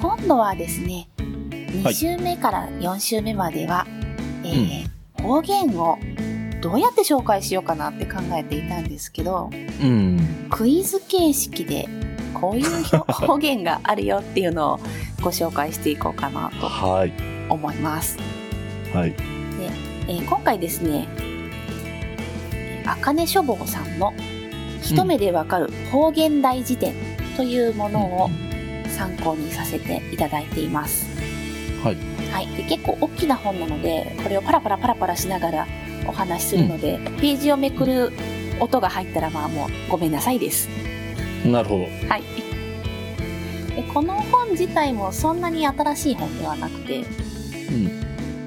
今度はですね、2週目から4週目までは、えー方言をどうやって紹介しようかなって考えていたんですけど、うん。クイズ形式でこういう表 方言があるよっていうのをご紹介していこうかなとはい。思います。はい。えー今回ですね、あかね書房さんの一目でわかる方言大辞典というものを参考にさせていただいています。はい。はい。で、結構大きな本なので、これをパラパラパラパラしながらお話しするので、ページをめくる音が入ったらまあもうごめんなさいです。なるほど。はい。でこの本自体もそんなに新しい本ではなくて、うん。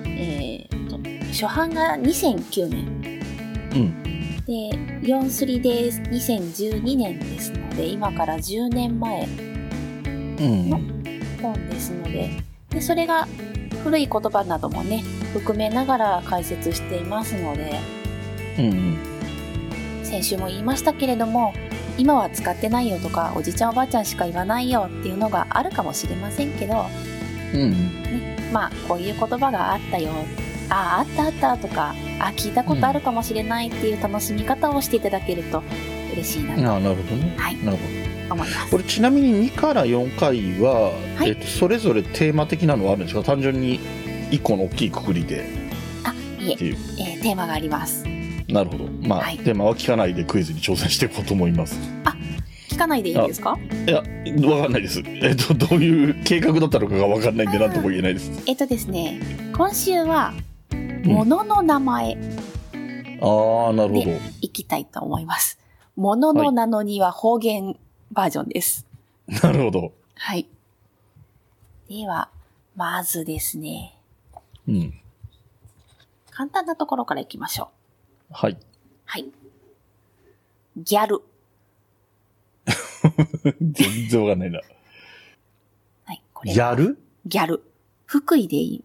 えーと、初版が2009年。うん。で、43で2012年ですので、今から10年前うん。本ですので、でそれが古い言葉などもね、含めながら解説していますので、うん。先週も言いましたけれども、今は使ってないよとか、おじちゃんおばあちゃんしか言わないよっていうのがあるかもしれませんけど、うん。まあ、こういう言葉があったよ、ああ、あったあったとか、あ聞いたことあるかもしれないっていう楽しみ方をしていただけると嬉しいなとああ、なるほどね。はいなるほど。思いますこ。れちなみに2から4回は、はいえっと、それぞれテーマ的なのはあるんですか？単純に1個の大きいくくりであ、いえって、いう。えーテーマがあります。なるほど。まあ、はいテーマは聞かないでクイズに挑戦していこうと思います。聞かないでいいですか？いや、わかんないです。えっと、どういう計画だったのかがわかんないんで、なんとも言えないです。えっとですね、今週は、物の名前ああ、なるほど。いきたいと思います。物の名のには方言バージョンです。なるほど。はい。では、まずですね、うん。簡単なところからいきましょう。はい。はい。ギャル。全然わかんないな。はい。これ。やる？ギャル。福井で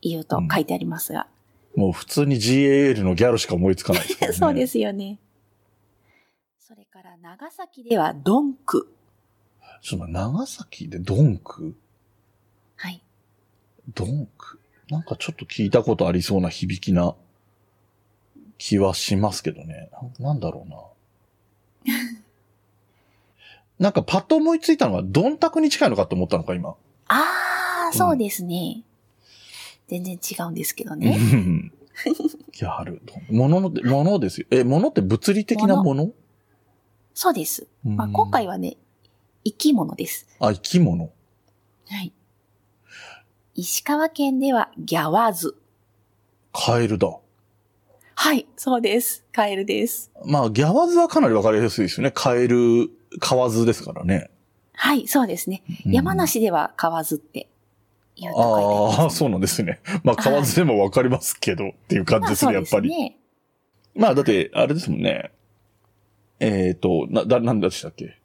言うと書いてありますが。もう普通に GAL のギャルしか思いつかないね。そうですよね。それから、長崎ではドンク。ちょっと待って長崎でドンク？はい。ドンク？なんかちょっと聞いたことありそうな響きな気はしますけどね。ななんだろうな。なんかパッと思いついたのはドンタクに近いのかと思ったのか、今。あー、そうですね。全然違うんですけどね。うんギャル。ものの、ものですよ。え、ものって物理的なもの？そうです。まあ、うん今回はね、生き物です。あ、生き物。はい。石川県ではギャワズ。カエルだ。はい、そうです。カエルです。まあ、ギャワズはかなりわかりやすいですよね。カエル、河津ですからね。はい、そうですね。うん山梨では河津って言うと書いてあああ、そうなんですね。まあ、河津でもわかりますけど、っていう感じですね、まあやっぱり。ね。まあ、だって、あれですもんね。えっ、と、な、だ、なんでしたっけ？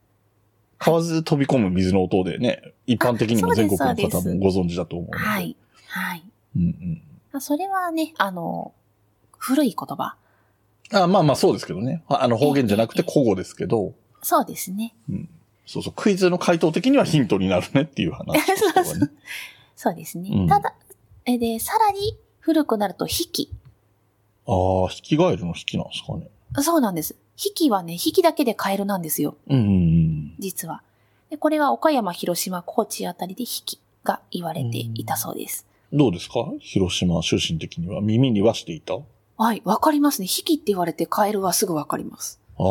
河津飛び込む水の音でね、一般的にも全国の方もご存知だと思う。はい。はい。うんうん。あそれはね、あの、古い言葉。あまあまあそうですけどね。ああの方言じゃなくてええ古語ですけど、そうですね。そうそう、クイズの回答的にはヒントになるねっていう 話ね。そうですね。うんただ、えで、さらに古くなると、引き。ああ、ヒキガエルのヒキなんですかね。そうなんです。引きはね、引きだけでカエルなんですよ。うんうんうん。実は。でこれは岡山、広島、高知あたりで引きが言われていたそうです。どうですか？広島出身的には耳にはしていた？あはい、わかりますね。引きって言われてカエルはすぐわかります。あ、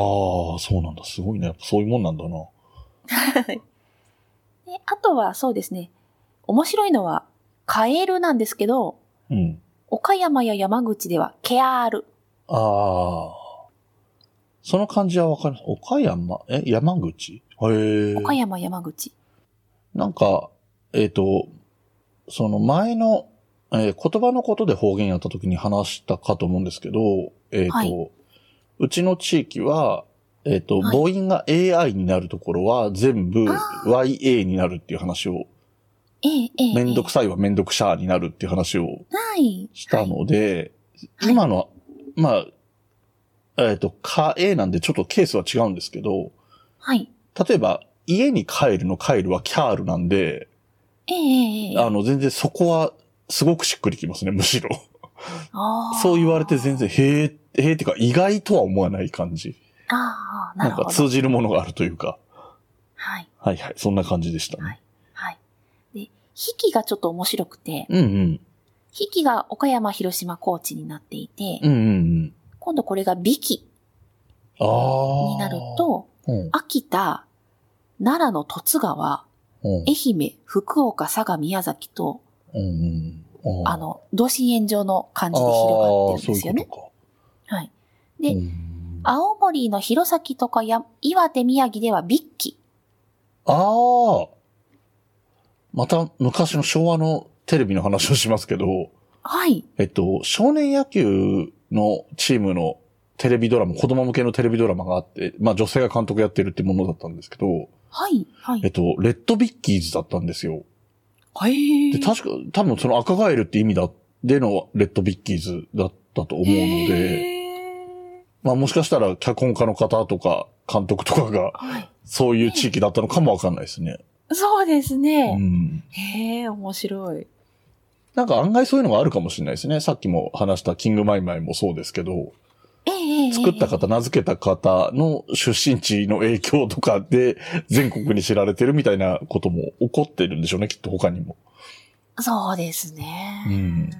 そうなんだ。すごいね。やっぱそういうもんなんだな。であとはそうですね。面白いのは、カエルなんですけど、うん。岡山や山口ではケアール。ああ。その感じはわかる。岡山？え山口？へえ。岡山、山口。なんか、えっ、と、その前の、えー言葉のことで方言やった時に話したかと思うんですけど、えっ、と、はいうちの地域は、えっ、と、はい母音が AI になるところは全部あ YA になるっていう話を。めんどくさいはめんどくしゃーになるっていう話をはい。したので、はい今のは、まあ、えっ、と、か、A なんでちょっとケースは違うんですけど、はい。例えば、家に帰るの帰るはキャールなんで、ええええあの、全然そこは、すごくしっくりきますね、むしろ。あーそう言われて全然、へえ、へえっていうか、意外とは思わない感じ。ああ、ななんかるほど。通じるものがあるというか。はい。はいはい、そんな感じでしたね。はい。で、引きがちょっと面白くて、うんうん。引きが岡山、広島、高知になっていて、うんうんうん。今度これが美紀。になる、と、うん、秋田、奈良の十津川、うん愛媛、福岡、佐賀、宮崎と、うんうん。あの、同心円状の感じで広がってるんですよね。ういう。はい。でうん青森の弘前とかや岩手、宮城ではビッキ。ああ。また昔の昭和のテレビの話をしますけど、はい。えっと、少年野球のチームのテレビドラマ、子供向けのテレビドラマがあって、まあ女性が監督やってるってものだったんですけど、はい。はい。えっと、レッドビッキーズだったんですよ。はい。で、確か、多分その赤ガエルって意味だ、でのレッドビッキーズだったと思うので、へまあもしかしたら脚本家の方とか監督とかが。そういう地域だったのかもわかんないですね。そうですうね。ん。へえ、面白い。なんか案外そういうのがあるかもしれないですね。さっきも話したキングマイマイもそうですけど、ええええ作った方、名付けた方の出身地の影響とかで全国に知られてるみたいなことも起こってるんでしょうね、きっと他にも。そうですね。うん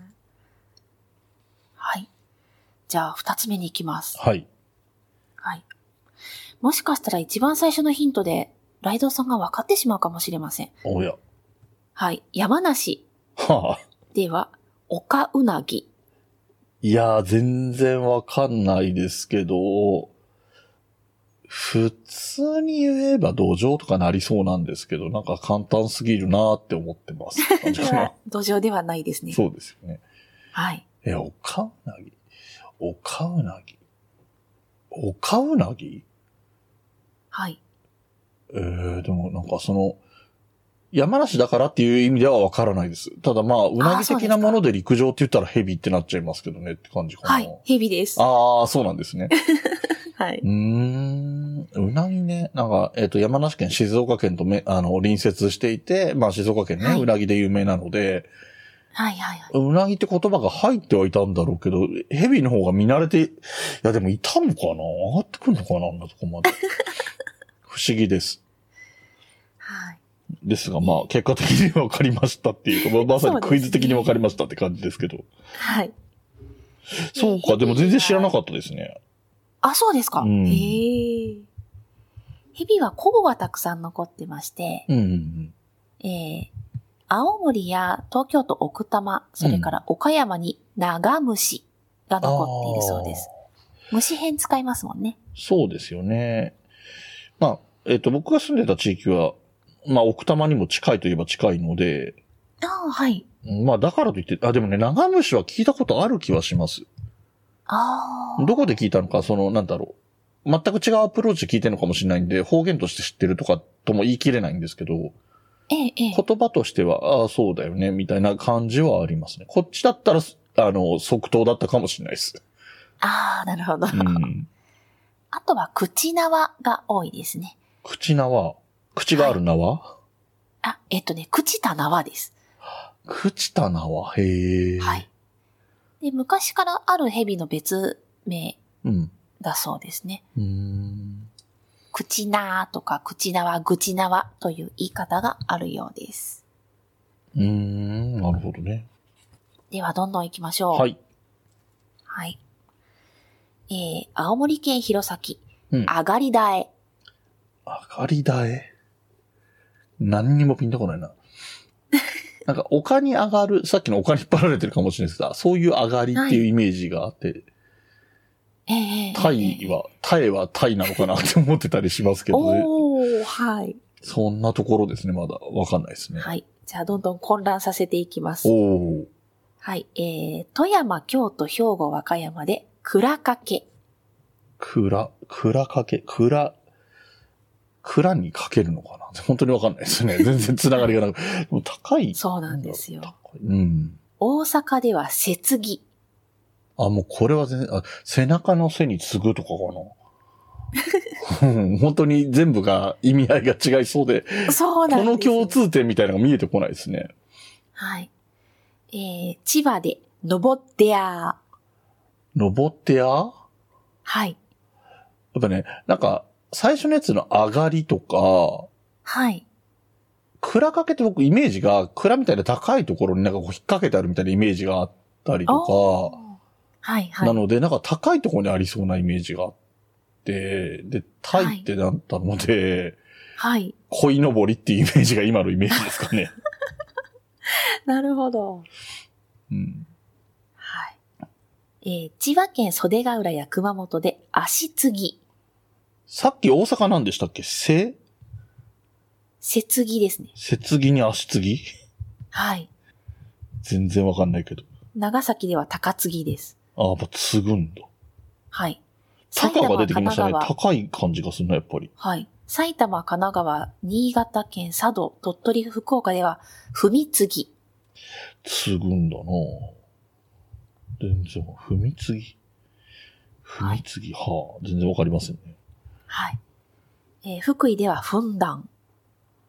はい。じゃあ、二つ目に行きます。はい。はい。もしかしたら一番最初のヒントで、ライドウさんが分かってしまうかもしれません。おや。はい。山梨はあ。では、岡うなぎ。いやー、全然わかんないですけど、普通に言えば土壌とかなりそうなんですけど、なんか簡単すぎるなーって思ってます。土壌ではないですね。そうですよね。はい。え、おかうなぎ？おかうなぎ？おかうなぎ？はい。えー、でもなんかその、山梨だからっていう意味ではわからないです。ただまあ、うなぎ的なもので陸上って言ったらヘビってなっちゃいますけどねって感じかな。はい。ヘビです。ああ、そうなんですね。はい。うーん。うなぎね。なんか、えっ、と、山梨県、静岡県とめ、あの、隣接していて、まあ、静岡県ね、はいうなぎで有名なので、はいはいはい。うなぎって言葉が入ってはいたんだろうけど、ヘビの方が見慣れて、いや、でもいたのかな？上がってくるのかな？あんなとこまで。不思議です。はい。ですが、まあ、結果的に分かりましたっていうか、まさにクイズ的に分かりましたって感じですけど。はい。そうか、でも全然知らなかったですね。あ、そうですか。うんへえ。ヘビはコブがたくさん残ってまして、うんうんうん。えー、青森や東京都奥多摩、それから岡山に長虫が残っているそうです。虫編使いますもんね。そうですよね。まあ、えっ、と、僕が住んでた地域は、まあ、奥多摩にも近いといえば近いので、ああ、はい。まあ、だからといって、あ、でもね、長虫は聞いたことある気はします。ああ。どこで聞いたのか、その、なんだろう。全く違うアプローチで聞いてるのかもしれないんで、方言として知ってるとかとも言い切れないんですけど、ええ、ええ。言葉としては、ああ、そうだよね、みたいな感じはありますね。こっちだったら、あの、即答だったかもしれないです。ああ、なるほど。うん。あとは口縄が多いですね。口縄口がある縄、あ、えっとね、口た縄です。口た縄？へえ。はい。で、昔からある蛇の別名うん。だそうですね。うーん。口なーとか口縄、口縄という言い方があるようです。うーん、なるほどね。では、どんどん行きましょう。はい。はい。えー、青森県弘前、うん。あがりだえ。上がりだえ。何にもピンとこないな。なんか、丘に上がる、さっきの丘に引っ張られてるかもしれないですが、そういう上がりっていうイメージがあって、えー、えータイは、タイはタイなのかなって思ってたりしますけど、ね、おー、はい。そんなところですね、まだ。わかんないですね。はい。じゃあ、どんどん混乱させていきます。おー。はい。えー、富山、京都、兵庫、和歌山で、蔵かけ。くら、くらかけ、くら、くらにかけるのかな？本当にわかんないですね。全然つながりがなく。でも高い。そうなんですよ。うん。大阪では、雪木。あ、もうこれは全然、あ、背中の背に次ぐとかかな？う ん本当に全部が意味合いが違いそうで、そうなんです。この共通点みたいなのが見えてこないですね。はい。えー、千葉で、登ってやー。登ってや？やはい。っぱね、なんか、最初のやつの上がりとか、はい。蔵掛けって僕イメージが、蔵みたいな高いところになんかこう引っ掛けてあるみたいなイメージがあったりとか、はい、はい。なのでなんか高いところにありそうなイメージがあって、で、タイってなったので、はい。鯉のぼりっていうイメージが今のイメージですかね。なるほど。うん。はい。えー、千葉県袖ヶ浦や熊本で足継ぎ。さっき大阪なんでしたっけ？せ？接ぎですね。接ぎに足継ぎ？はい。全然わかんないけど。長崎では高継ぎです。ああ、やっぱ継ぐんだ。はい。高が出てきましたね。埼玉神奈川高い感じがするな、やっぱり。はい。埼玉、神奈川、新潟県、佐渡、鳥取、福岡では、踏み継ぎ。継ぐんだな全然、踏み継ぎ？踏み継ぎ、はあ、全然わかりませんね。はい。えー福井では、分断。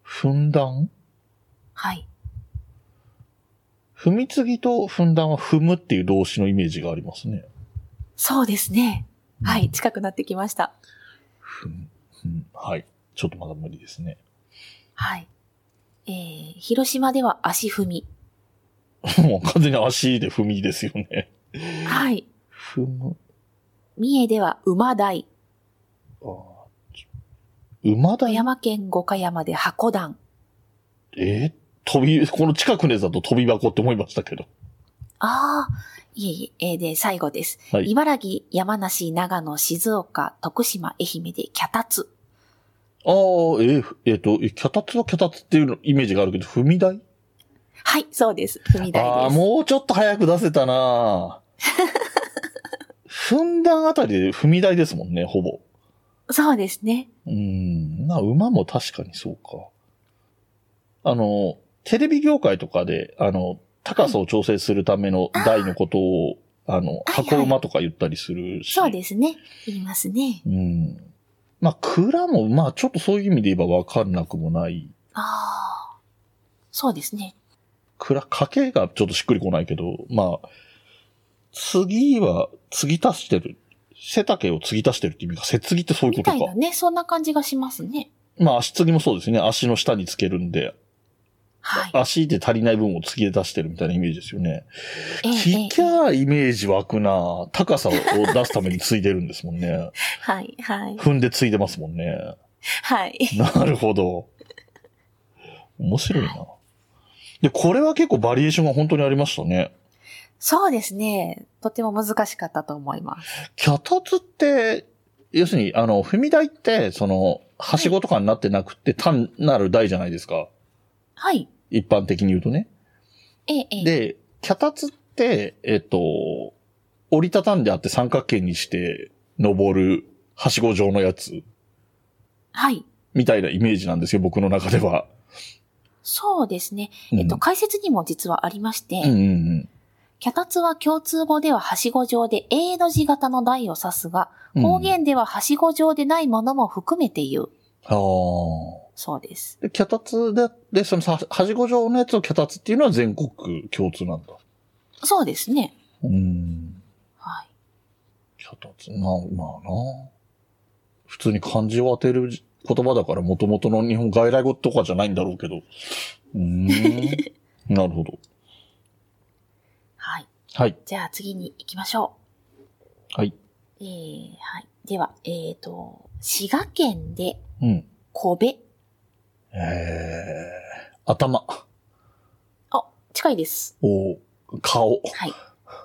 踏んだん？はい。踏み継ぎと踏んだんは踏むっていう動詞のイメージがありますね。そうですね。はい。近くなってきました。踏む。踏むはい。ちょっとまだ無理ですね。はい。えー、広島では足踏み。もう完全に足で踏みですよね。はい。踏む。三重では馬台。馬だ富山県五箇山で箱段。えー飛び、この近くのやつだと飛び箱って思いましたけど。ああ、いえいえ、えーで、最後です。はい。茨城、山梨、長野、静岡、徳島、愛媛で脚立。ああ、えーえっ、と、え脚立は脚立っていうのイメージがあるけど、踏み台？はい、そうです。踏み台ああ、です。もうちょっと早く出せたな踏 んだんあたりで踏み台ですもんね、ほぼ。そうですね。うーん、な、馬も確かにそうか。あの、テレビ業界とかで、あの、高さを調整するための台のことを、あの、はい箱馬とか言ったりするし。そうですね。言いますね。うん。まあ、蔵も、まあ、ちょっとそういう意味で言えばわかんなくもない。ああ。そうですね。蔵、家計がちょっとしっくりこないけど、まあ、次は、継ぎ足してる。背丈を継ぎ足してるって意味か。背継ぎってそういうみことか。たいなね、そんな感じがしますね。まあ、足継ぎもそうですね。足の下につけるんで、はい。足で足りない分を継ぎ出してるみたいなイメージですよね。ええ聞きゃイメージ湧くな高さを出すために継いでるんですもんね。はい、はい。踏んで継いでますもんね。はい。なるほど。面白いな。で、これは結構バリエーションが本当にありましたね。そうですね。とても難しかったと思います。脚立って、要するに、あの、踏み台って、その、はしごとかになってなくて、単なる台じゃないですか。はい。一般的に言うとね。ええ、ええ。で、脚立って、えっと、折りたたんであって三角形にして登るはしご状のやつはい。みたいなイメージなんですよ、僕の中では。そうですね。うんえっと、解説にも実はありまして、うんうんうん脚立は共通語でははしご状で A の字型の台を指すが、うん。方言でははしご状でないものも含めて言う。ああ。そうです。で、脚立で、で、そのさ、はしご状のやつを脚立っていうのは全国共通なんだ。そうですね。うん。はい。脚立、な、まあな。普通に漢字を当てる言葉だから元々の日本外来語とかじゃないんだろうけど。うーん。なるほど。はい。はい。じゃあ次に行きましょはい。う。えー、はい。では、えっ、と、滋賀県でうん。小部。えー、頭。あ、近いです。お顔。はい。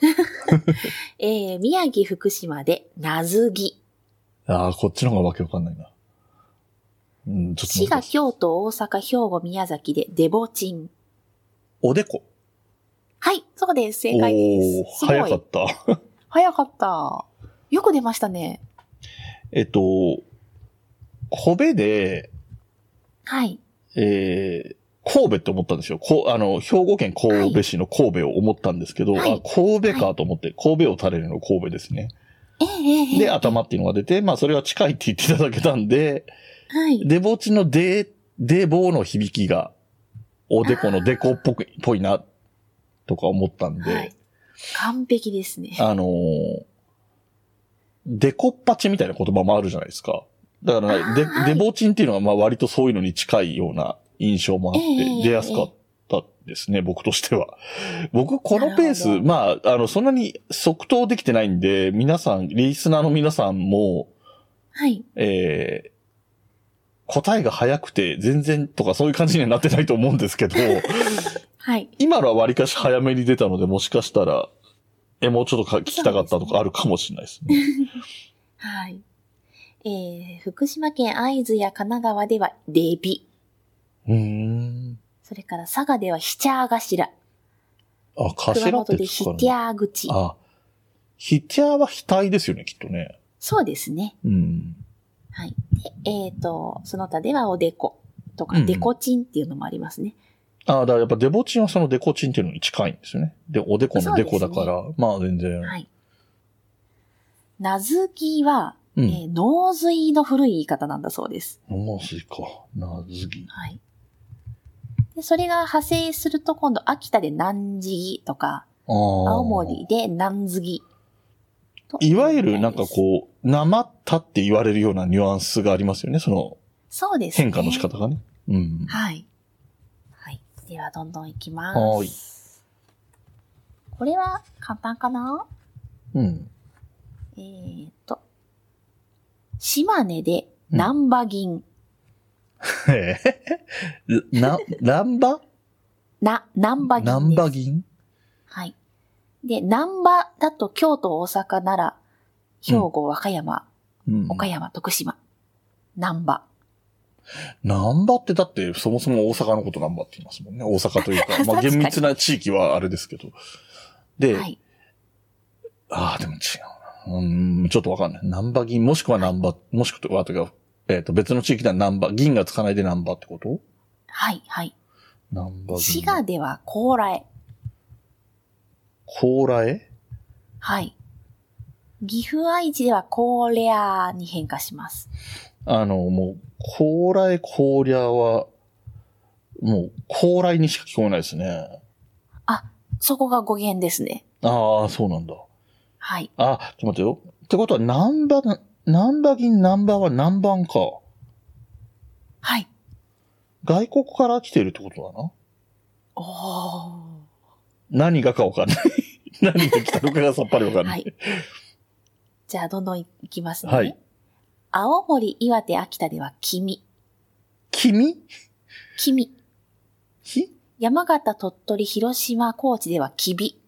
えー、宮城、福島でなずぎ。ああ、こっちの方がわけわかんないな。うん、ちょっと滋賀、京都、大阪、兵庫、宮崎でデボチン。おでこ。はい、そうです。正解です。す。早かった。早かった。よく出ましたね。えっと、小部で、はい。えー、神戸って思ったんですよ。こあの、兵庫県神戸市の神戸を思ったんですけど、はいあ、神戸かと思って、神戸を垂れるの神戸ですね。ええええで、頭っていうのが出て、まあそれは近いって言っていただけたんで、はい。デボチのデ、デボの響きが、おでこのデコっぽく、ぽいな、とか思ったんで、はい。完璧ですね。あのーデコッパチみたいな言葉もあるじゃないですか。だから、デ、デボチンっていうのはまあ割とそういうのに近いような印象もあってええ、出やすかったですね、僕としては。僕、このペース、まあ、あの、そんなに即答できてないんで、皆さん、リスナーの皆さんも、はい。えー答えが早くて全然とかそういう感じにはなってないと思うんですけど、はい。今のは割かし早めに出たので、もしかしたら、え、もうちょっとか聞きたかったとかあるかもしれないですね。はい。えー、福島県会津や神奈川ではデビ。うーん。それから佐賀ではヒチャー頭。あ、熊頭って本でヒですかね。テャー口。あ、ヒティアは額ですよね、きっとね。そうですね。うん。はい。でえっ、と、その他ではおでことか、うんうんデコチンっていうのもありますね。あだからやっぱデボチンはそのデコチンっていうのに近いんですよね。で、おでこのデコだから、まあ全然。はい。なずきは、うん。えー、脳髄の古い言い方なんだそうです。ノースイか。なずぎ。はい。で、それが派生すると今度秋田で南次とか、ああ。青森で南次といわゆるなんかう。こう、なまったって言われるようなニュアンスがありますよね。そのそうですね。変化の仕方がね。うん。はい。はい。では、どんどんいきます。はーいこれは簡単かな？うん。えーと、島根で南波銀。へえ。な、ナンバな、南波銀です。ナンバ銀？はい。で、南波だと京都、大阪、奈良、兵庫、和歌山、うん。岡山、徳島。南波。ナンバってだってそもそも大阪のことナンバって言いますもんね。大阪というか。まあ厳密な地域はあれですけど。で、はい。ああ、でも違うな。うん、ちょっとわかんない。ナンバ銀、もしくはナンバ、もしくは、というか、えっ、と、別の地域ではナンバ、銀がつかないでナンバってこと？はい、はい。ナンバ銀。滋賀では高麗。高麗？はい。岐阜愛知では高レアに変化します。あの、もう、高麗、高麗は、もう、高麗にしか聞こえないですね。あ、そこが語源ですね。ああ、そうなんだ。はい。あ、ちょっと待ってよ。ってことは、ナンバ、ナンバ銀、ナンバは南蛮か。はい。外国から来てるってことだな。おー。何がかわかんない。何が来たのかがさっぱりわかんな。はいい。じゃあ、どんどんいきますね。はい。青森、岩手、秋田では君。君？君。ひ？山形、鳥取、広島、高知ではきび。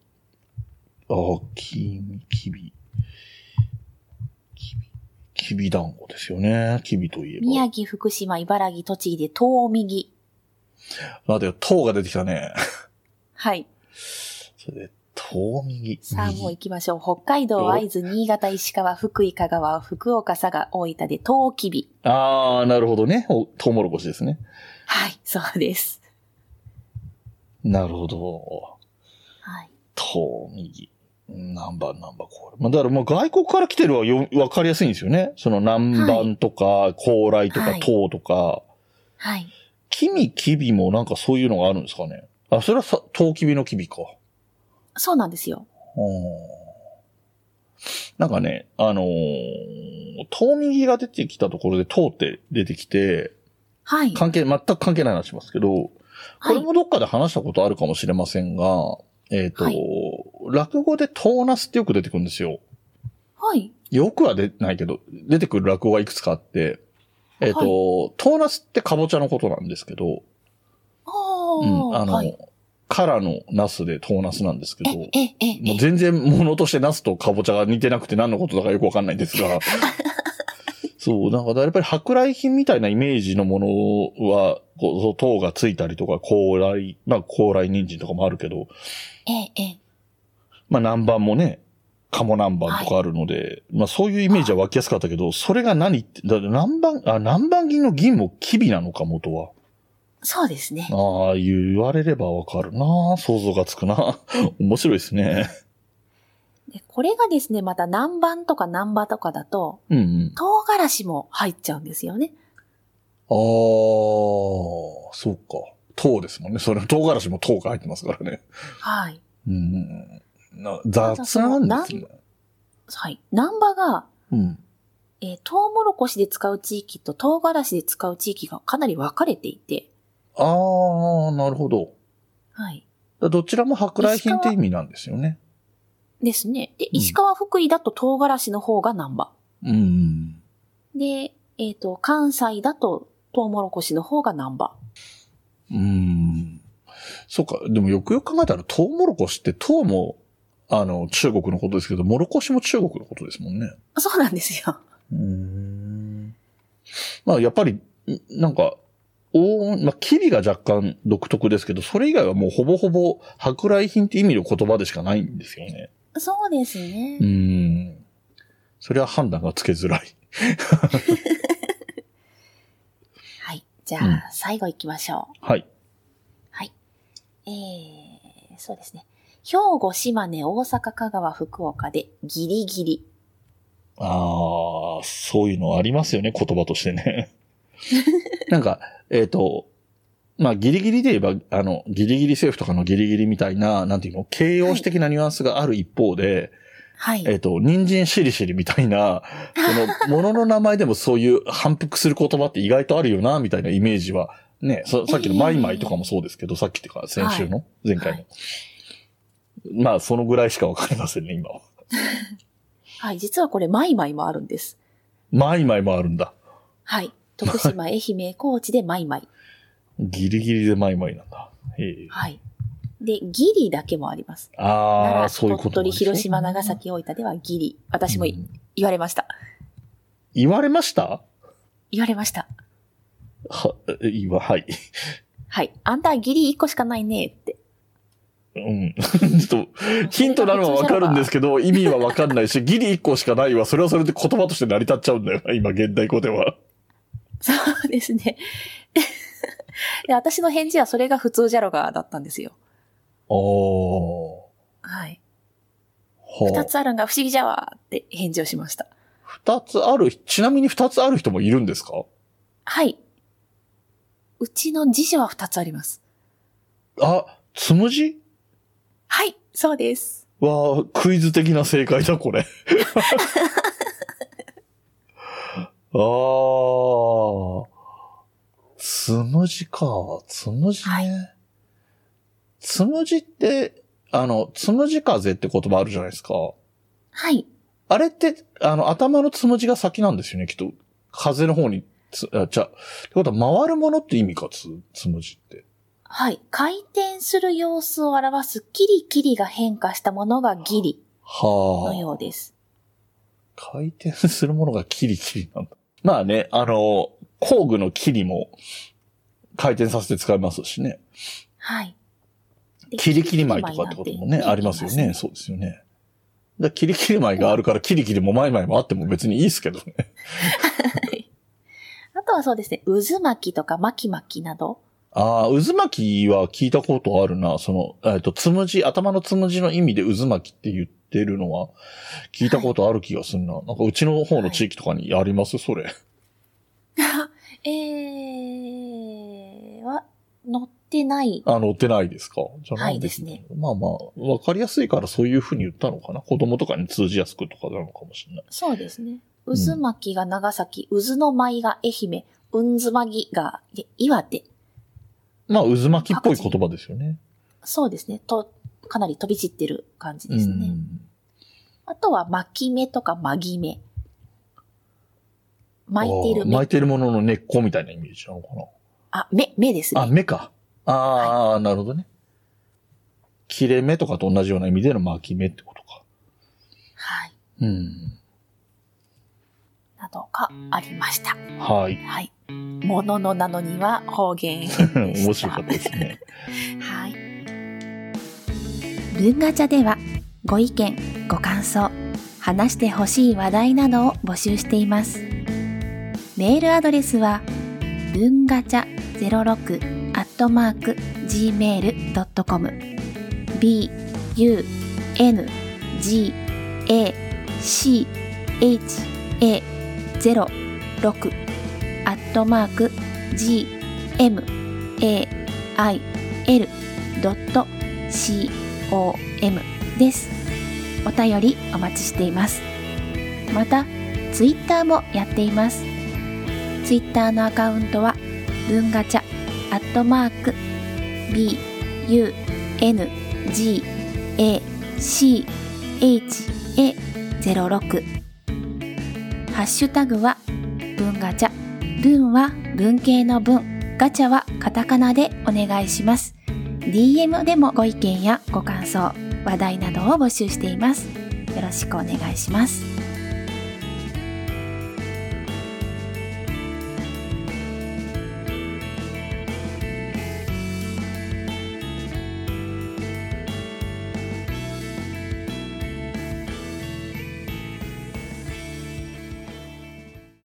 ああ、きび、きび。きび。きび団子ですよね。きびといえば。宮城、福島、茨城、栃木で遠右。待てよ、塔が出てきたね。はい。それで、遠右。さあ、もう右行きましょう。北海道、お会津、新潟、石川、福井、香川、福岡、佐賀、大分で遠きび。ああ、なるほどね。おトウモロコシですね。はい、そうです。なるほど。はい。遠右。何番何番これ。まあ、だからもう外国から来てるはよ、わかりやすいんですよね。その南蛮とか、高麗とかはい、唐とか。はい。キミ、キビもなんかそういうのがあるんですかね。あ、それはさ、トウキビのキビか。そうなんですよ。うんなんかね、あのー、遠右が出てきたところで、唐って出てきて、はい。関係、全く関係ない話しますけど、こはいれもどっかで話したことあるかもしれませんが、えっ、と、はい落語でトーナスってよく出てくるんですよ。はい。よくは出ないけど、出てくる落語がいくつかあって、えっ、と、はいトーナスってカボチャのことなんですけど、あうん、あの、はい。カラのナスでトーナスなんですけど、もう全然物としてナスとカボチャが似てなくて何のことだかよくわかんないんですが、そう、なんかやっぱり舶来品みたいなイメージのものは、こう糖がついたりとか、高麗、まあ高麗人参とかもあるけど、え、え、まあ南蛮もね、鴨南蛮とかあるので、まあそういうイメージは湧きやすかったけど、それが何って、だって南蛮、あ、南蛮銀の銀もキビなのか、元は。そうですね。ああ、言われればわかるな想像がつくな 面白いですね。でこれがですね、また南蛮とか南蛮とかだと、うんうん。唐辛子も入っちゃうんですよね。ああ、そうか。糖ですもんね。それ、唐辛子も糖が入ってますからね。はい。うん。な雑なんですね。はい。南蛮が、うん。えートウモロコシで使う地域と唐辛子で使う地域がかなり分かれていて、ああ、なるほど。はい。どちらも舶来品って意味なんですよね。ですね。で、うん石川福井だと唐辛子の方が南蛮。うん。で、えっ、と、関西だとトウモロコシの方が南蛮。うん。そうか。でもよくよく考えたら、トウモロコシって糖も、あの、中国のことですけど、モロコシも中国のことですもんね。そうなんですよ。うん。まあ、やっぱり、んなんか、おまあ、キリが若干独特ですけど、それ以外はもうほぼほぼ舶来品って意味の言葉でしかないんですよね。そうですね。うん。それは判断がつけづらい。はい。じゃうんあ、最後行きましょう。はい。はい。えー、そうですね。兵庫、島根、大阪、香川、福岡でギリギリ。ああ、そういうのありますよね、言葉としてね。なんか、えっ、と、まあ、ギリギリで言えば、あの、ギリギリ政府とかのギリギリみたいな、なんていうの、形容詞的なニュアンスがある一方で、はい。えっ、と、人参しりしりみたいな、その、ものの名前でもそういう反復する言葉って意外とあるよな、みたいなイメージは、ね、そさっきのマイマイとかもそうですけど、さっきっていうか、先週の、前回の。はいまあ、そのぐらいしかわかりませんね、今は。はい。実はこれ、マイマイもあるんです。マイマイもあるんだ。はい。徳島、愛媛、高知でマイマイ。ギリギリでマイマイなんだ。へえはい。で、ギリだけもあります。ああ、そういうこと鳥取、広島、長崎、大分ではギリ。私もいうん言われました。言われました？言われました。は、えいわ、はい。はい。あんたはギリ1個しかないねって。うん。ちょっと、ヒントなのはわかるんですけど、意味はわかんないし、ギリ1個しかないわ。それはそれで言葉として成り立っちゃうんだよな、今、現代語では。そうですね。で、私の返事はそれが普通じゃろがだったんですよ。おー。はい。はあ。二つあるんが不思議じゃわって返事をしました。二つある、ちなみに二つある人もいるんですか？はい。うちの次女は二つあります。あ、つむじ？はい、そうです。わあ、クイズ的な正解だ、これ。ああ。つむじか。つむじね。はいつむじって、あの、つむじ風って言葉あるじゃないですか。はい。あれって、あの、頭のつむじが先なんですよね、きっと。風の方につ、あ、じゃあ、ってことは回るものって意味か、つ、つむじって。はい。回転する様子を表すキリキリが変化したものがギリのはあ。ようです。回転するものがキリキリなんだ。まあね、あの、工具のキリも回転させて使いますしね。はい。でキリキリ舞とかってこともね、ありますよね。。そうですよね。だキリキリ舞があるからキリキリもマイマイもあっても別にいいですけどね。はいあとはそうですね、渦巻きとか巻き巻きなど。ああ、渦巻きは聞いたことあるな。その、えっと、つむじ、頭のつむじの意味で渦巻きって言ってるのは聞いたことある気がするな。なんかうちの方の地域とかにあります？それ。えー、は、載ってない。あ、載ってないですか？じゃなんでですね。まあまあ、わかりやすいからそういうふうに言ったのかな？子供とかに通じやすくとかなのかもしれない。そうですね。ん渦巻きが長崎、渦の舞が愛媛、うんずまぎがで岩手。まあ、渦巻きっぽい言葉ですよね。そうですね。と、かなり飛び散ってる感じですね。うんあとは巻き目とか巻き目。巻いている巻いてるものの根っこみたいなイメージなのかあ、目、目ですな。あ、ね。目か。ああ、なるほどね。切れ目とかと同じような意味での巻き目ってことか。はい。うん。などがありました。はい。はい。もののなのには方言。面白かったですね。はい。文ガチャではご意見、ご感想、話してほしい話題などを募集しています。メールアドレスは文ガチャ06アットマーク gmail.com b u n g a c h a 06アットマーク g m a i l c o m です。お便りお待ちしています。また、ツイッターもやっています。ツイッターのアカウントは、文ガチャ、アットマーク、B, U, N, G, A, C, H, A, 06ハッシュタグは、文ガチャ、文は文系の文、ガチャはカタカナでお願いします。DM でもご意見やご感想、話題などを募集しています。よろしくお願いします。